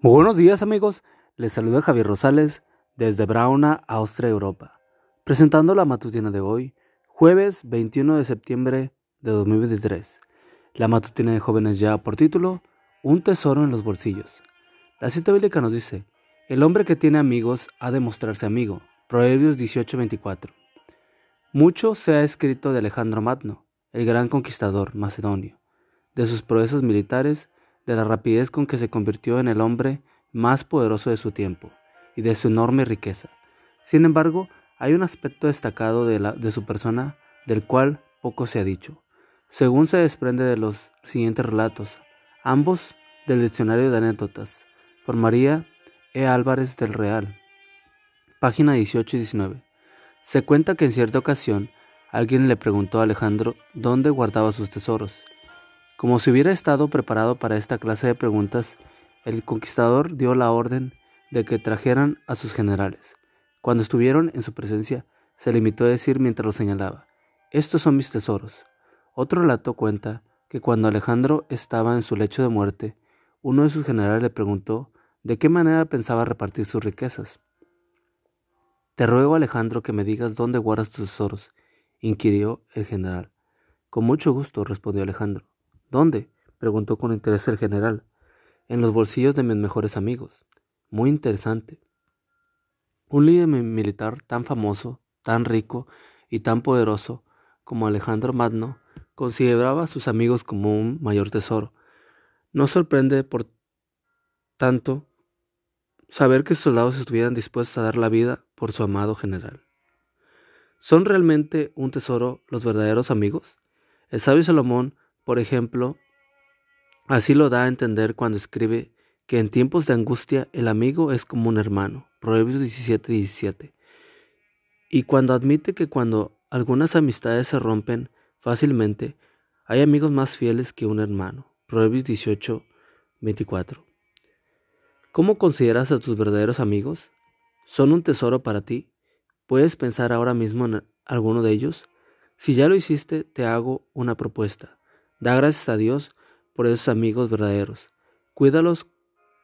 Muy buenos días amigos, les saluda Javier Rosales desde Brauna, Austria, Europa, presentando la matutina de hoy, jueves 21 de septiembre de 2023. La matutina de jóvenes ya por título, Un tesoro en los bolsillos. La cita bíblica nos dice, el hombre que tiene amigos ha de mostrarse amigo. Proverbios 18:24. Mucho se ha escrito de Alejandro Magno, el gran conquistador macedonio, de sus proezas militares, de la rapidez con que se convirtió en el hombre más poderoso de su tiempo y de su enorme riqueza. Sin embargo, hay un aspecto destacado de, la, de su persona del cual poco se ha dicho. Según se desprende de los siguientes relatos, ambos del diccionario de anécdotas, por María E. Álvarez del Real, página 18 y 19. Se cuenta que en cierta ocasión alguien le preguntó a Alejandro dónde guardaba sus tesoros, como si hubiera estado preparado para esta clase de preguntas, el conquistador dio la orden de que trajeran a sus generales. Cuando estuvieron en su presencia, se limitó a decir mientras lo señalaba, estos son mis tesoros. Otro relato cuenta que cuando Alejandro estaba en su lecho de muerte, uno de sus generales le preguntó de qué manera pensaba repartir sus riquezas. Te ruego, Alejandro, que me digas dónde guardas tus tesoros, inquirió el general. Con mucho gusto, respondió Alejandro. ¿Dónde? preguntó con interés el general. En los bolsillos de mis mejores amigos. Muy interesante. Un líder militar tan famoso, tan rico y tan poderoso como Alejandro Magno consideraba a sus amigos como un mayor tesoro. No sorprende, por tanto, saber que sus soldados estuvieran dispuestos a dar la vida por su amado general. ¿Son realmente un tesoro los verdaderos amigos? El sabio Salomón por ejemplo, así lo da a entender cuando escribe que en tiempos de angustia el amigo es como un hermano. Proverbios 17, 17. Y cuando admite que cuando algunas amistades se rompen fácilmente, hay amigos más fieles que un hermano. Proverbios 18, 24. ¿Cómo consideras a tus verdaderos amigos? ¿Son un tesoro para ti? ¿Puedes pensar ahora mismo en alguno de ellos? Si ya lo hiciste, te hago una propuesta. Da gracias a Dios por esos amigos verdaderos. Cuídalos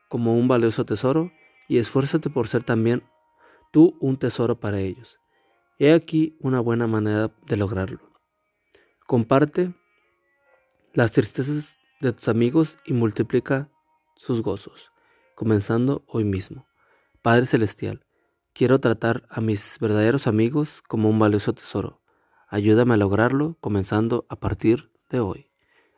como un valioso tesoro y esfuérzate por ser también tú un tesoro para ellos. He aquí una buena manera de lograrlo. Comparte las tristezas de tus amigos y multiplica sus gozos, comenzando hoy mismo. Padre Celestial, quiero tratar a mis verdaderos amigos como un valioso tesoro. Ayúdame a lograrlo comenzando a partir de hoy.